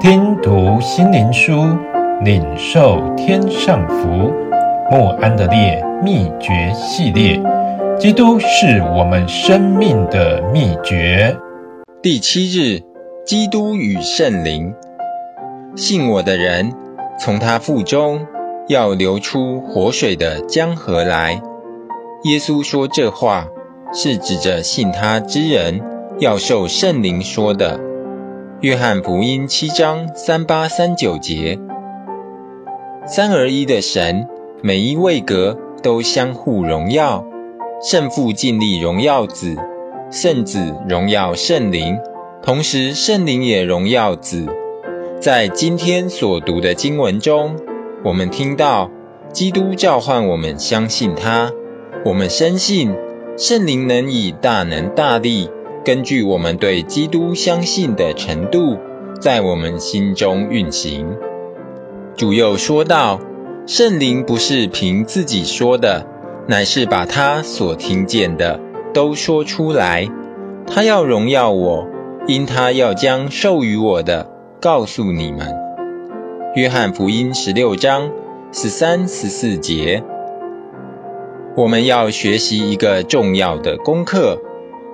听读心灵书，领受天上福。莫安德烈秘诀系列，基督是我们生命的秘诀。第七日，基督与圣灵。信我的人，从他腹中要流出活水的江河来。耶稣说这话，是指着信他之人要受圣灵说的。约翰福音七章三八三九节。三而一的神。每一位格都相互荣耀，圣父尽力荣耀子，圣子荣耀圣灵，同时圣灵也荣耀子。在今天所读的经文中，我们听到基督召唤我们相信他，我们深信圣灵能以大能大力，根据我们对基督相信的程度，在我们心中运行。主又说道。圣灵不是凭自己说的，乃是把他所听见的都说出来。他要荣耀我，因他要将授予我的告诉你们。约翰福音十六章十三、十四节。我们要学习一个重要的功课，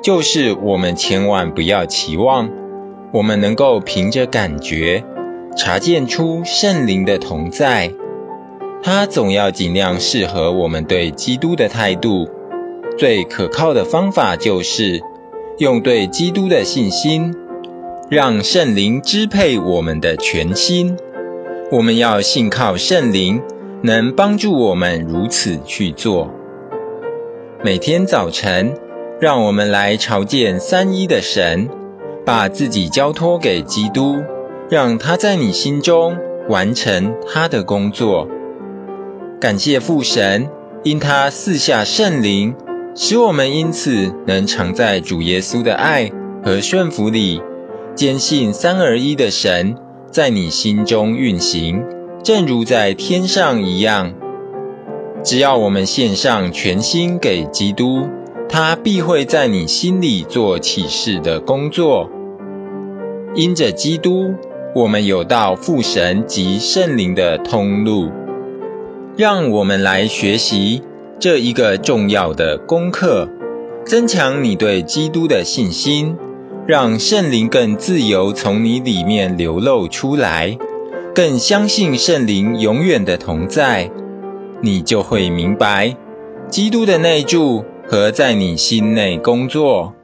就是我们千万不要期望，我们能够凭着感觉，查见出圣灵的同在。他总要尽量适合我们对基督的态度。最可靠的方法就是用对基督的信心，让圣灵支配我们的全心。我们要信靠圣灵，能帮助我们如此去做。每天早晨，让我们来朝见三一的神，把自己交托给基督，让他在你心中完成他的工作。感谢父神，因他赐下圣灵，使我们因此能常在主耶稣的爱和顺服里，坚信三而一的神在你心中运行，正如在天上一样。只要我们献上全心给基督，他必会在你心里做启示的工作。因着基督，我们有到父神及圣灵的通路。让我们来学习这一个重要的功课，增强你对基督的信心，让圣灵更自由从你里面流露出来，更相信圣灵永远的同在，你就会明白基督的内住何在你心内工作。